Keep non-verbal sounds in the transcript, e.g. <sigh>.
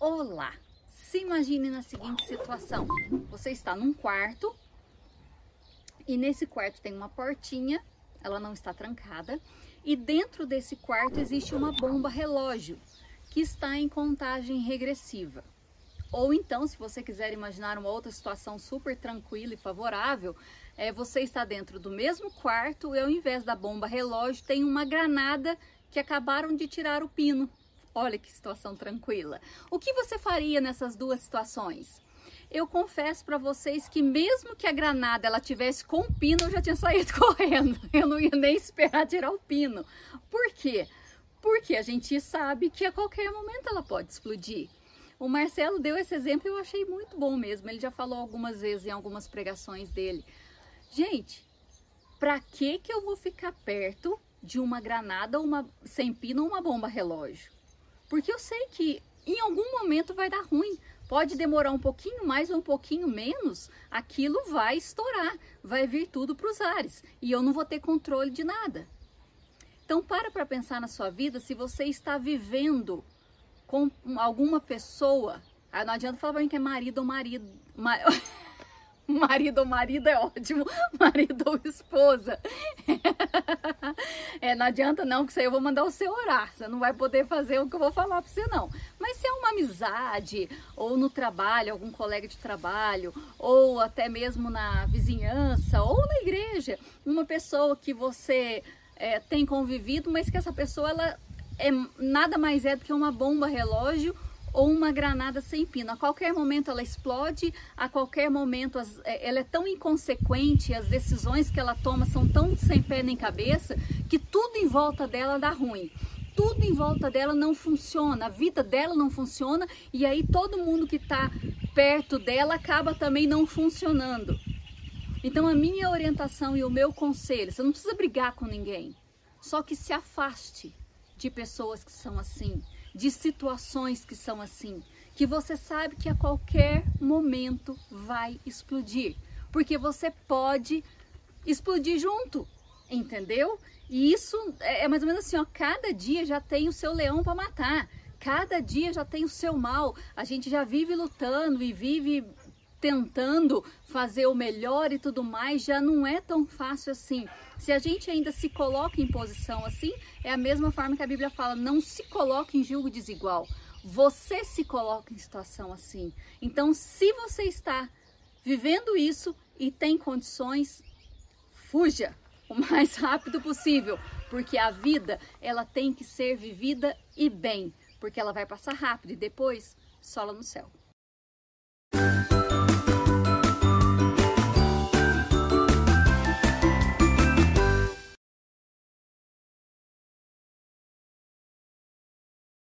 Olá! Se imagine na seguinte situação: você está num quarto e nesse quarto tem uma portinha, ela não está trancada, e dentro desse quarto existe uma bomba relógio que está em contagem regressiva. Ou então, se você quiser imaginar uma outra situação super tranquila e favorável, é, você está dentro do mesmo quarto e ao invés da bomba relógio tem uma granada que acabaram de tirar o pino. Olha que situação tranquila. O que você faria nessas duas situações? Eu confesso para vocês que mesmo que a granada ela tivesse com pino, eu já tinha saído <laughs> correndo. Eu não ia nem esperar tirar o pino. Por quê? Porque a gente sabe que a qualquer momento ela pode explodir. O Marcelo deu esse exemplo e eu achei muito bom mesmo. Ele já falou algumas vezes em algumas pregações dele. Gente, para que que eu vou ficar perto de uma granada, uma sem pino ou uma bomba relógio? Porque eu sei que em algum momento vai dar ruim. Pode demorar um pouquinho mais ou um pouquinho menos, aquilo vai estourar, vai vir tudo para os ares e eu não vou ter controle de nada. Então para para pensar na sua vida se você está vivendo com alguma pessoa. Aí não adianta falar pra mim que é marido ou marido. <laughs> marido ou marido é ótimo, <laughs> marido ou esposa. <laughs> <laughs> é, não adianta não, que isso aí eu vou mandar você orar. Você não vai poder fazer o que eu vou falar pra você, não. Mas se é uma amizade, ou no trabalho, algum colega de trabalho, ou até mesmo na vizinhança, ou na igreja, uma pessoa que você é, tem convivido, mas que essa pessoa ela é nada mais é do que uma bomba relógio ou uma granada sem pino. A qualquer momento ela explode, a qualquer momento as, é, ela é tão inconsequente, as decisões que ela toma são tão sem pé nem cabeça, que tudo em volta dela dá ruim. Tudo em volta dela não funciona, a vida dela não funciona e aí todo mundo que está perto dela acaba também não funcionando. Então a minha orientação e o meu conselho, você não precisa brigar com ninguém, só que se afaste de pessoas que são assim, de situações que são assim, que você sabe que a qualquer momento vai explodir, porque você pode explodir junto, entendeu? E isso é, é mais ou menos assim, ó, cada dia já tem o seu leão para matar. Cada dia já tem o seu mal. A gente já vive lutando e vive tentando fazer o melhor e tudo mais, já não é tão fácil assim. Se a gente ainda se coloca em posição assim, é a mesma forma que a Bíblia fala: não se coloque em julgo desigual. Você se coloca em situação assim. Então, se você está vivendo isso e tem condições, fuja o mais rápido possível, porque a vida ela tem que ser vivida e bem, porque ela vai passar rápido e depois sola no céu.